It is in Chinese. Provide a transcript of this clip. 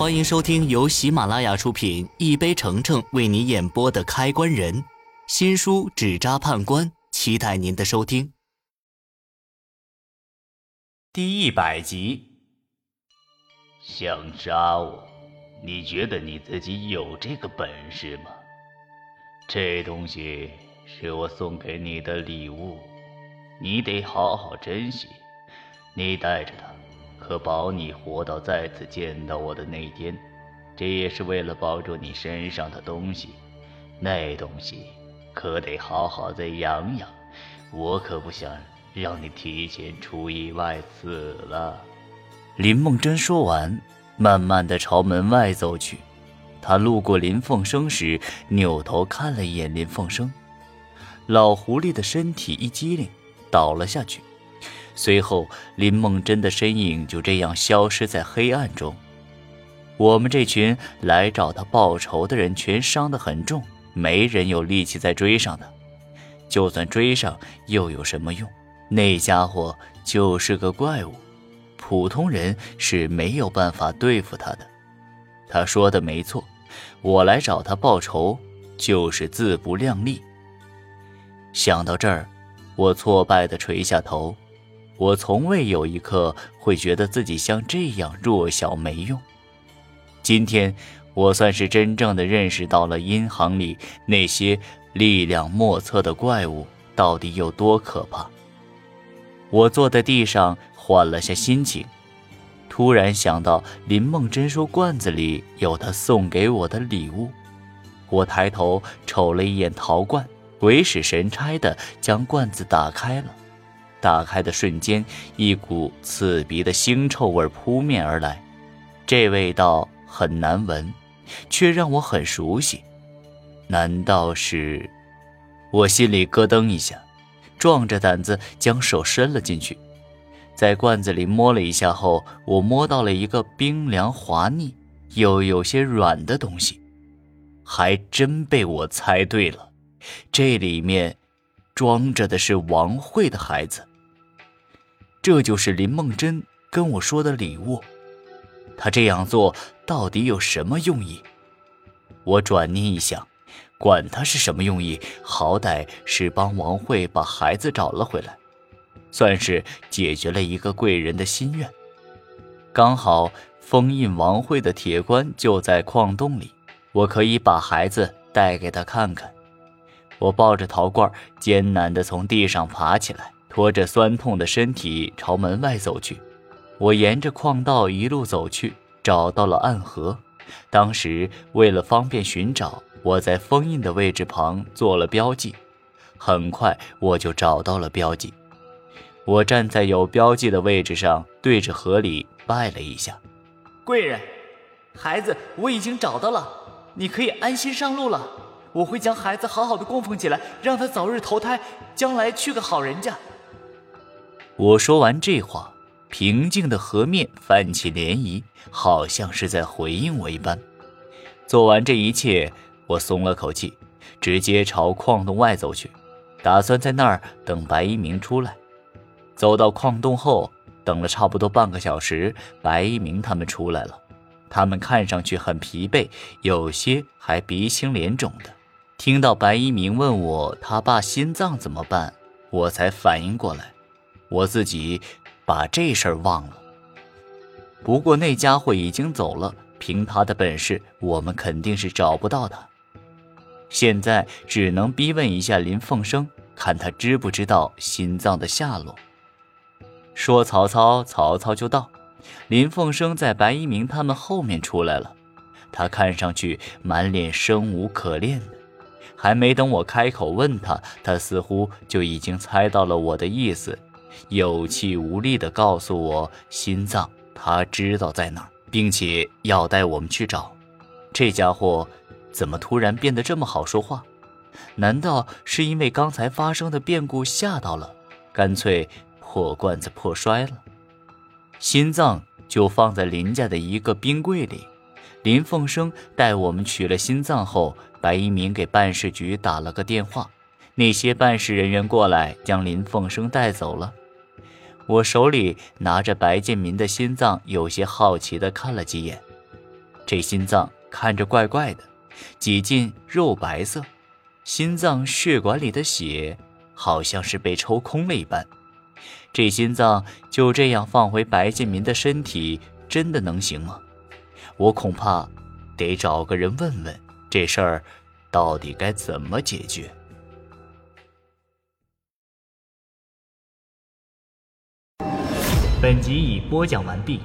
欢迎收听由喜马拉雅出品、一杯橙橙为你演播的《开关人》新书《纸扎判官》，期待您的收听。第一百集，想杀我？你觉得你自己有这个本事吗？这东西是我送给你的礼物，你得好好珍惜。你带着它。可保你活到再次见到我的那天，这也是为了保住你身上的东西。那东西可得好好再养养，我可不想让你提前出意外死了。林梦真说完，慢慢的朝门外走去。他路过林凤生时，扭头看了一眼林凤生，老狐狸的身体一激灵，倒了下去。随后，林梦真的身影就这样消失在黑暗中。我们这群来找他报仇的人全伤得很重，没人有力气再追上他。就算追上，又有什么用？那家伙就是个怪物，普通人是没有办法对付他的。他说的没错，我来找他报仇，就是自不量力。想到这儿，我挫败地垂下头。我从未有一刻会觉得自己像这样弱小没用。今天，我算是真正的认识到了阴行里那些力量莫测的怪物到底有多可怕。我坐在地上缓了下心情，突然想到林梦真说罐子里有她送给我的礼物。我抬头瞅了一眼陶罐，鬼使神差的将罐子打开了。打开的瞬间，一股刺鼻的腥臭味扑面而来。这味道很难闻，却让我很熟悉。难道是？我心里咯噔一下，壮着胆子将手伸了进去，在罐子里摸了一下后，我摸到了一个冰凉滑腻又有些软的东西。还真被我猜对了，这里面装着的是王慧的孩子。这就是林梦真跟我说的礼物，他这样做到底有什么用意？我转念一想，管他是什么用意，好歹是帮王慧把孩子找了回来，算是解决了一个贵人的心愿。刚好封印王慧的铁棺就在矿洞里，我可以把孩子带给他看看。我抱着陶罐，艰难地从地上爬起来。拖着酸痛的身体朝门外走去，我沿着矿道一路走去，找到了暗河。当时为了方便寻找，我在封印的位置旁做了标记。很快我就找到了标记。我站在有标记的位置上，对着河里拜了一下：“贵人，孩子我已经找到了，你可以安心上路了。我会将孩子好好的供奉起来，让他早日投胎，将来去个好人家。”我说完这话，平静的河面泛起涟漪，好像是在回应我一般。做完这一切，我松了口气，直接朝矿洞外走去，打算在那儿等白一鸣出来。走到矿洞后，等了差不多半个小时，白一鸣他们出来了。他们看上去很疲惫，有些还鼻青脸肿的。听到白一鸣问我他爸心脏怎么办，我才反应过来。我自己把这事儿忘了。不过那家伙已经走了，凭他的本事，我们肯定是找不到他。现在只能逼问一下林凤生，看他知不知道心脏的下落。说曹操，曹操就到。林凤生在白一鸣他们后面出来了，他看上去满脸生无可恋的。还没等我开口问他，他似乎就已经猜到了我的意思。有气无力地告诉我：“心脏，他知道在哪儿，并且要带我们去找。”这家伙怎么突然变得这么好说话？难道是因为刚才发生的变故吓到了，干脆破罐子破摔了？心脏就放在林家的一个冰柜里。林凤生带我们取了心脏后，白一鸣给办事局打了个电话，那些办事人员过来将林凤生带走了。我手里拿着白建民的心脏，有些好奇地看了几眼。这心脏看着怪怪的，几近肉白色，心脏血管里的血好像是被抽空了一般。这心脏就这样放回白建民的身体，真的能行吗？我恐怕得找个人问问，这事儿到底该怎么解决。本集已播讲完毕。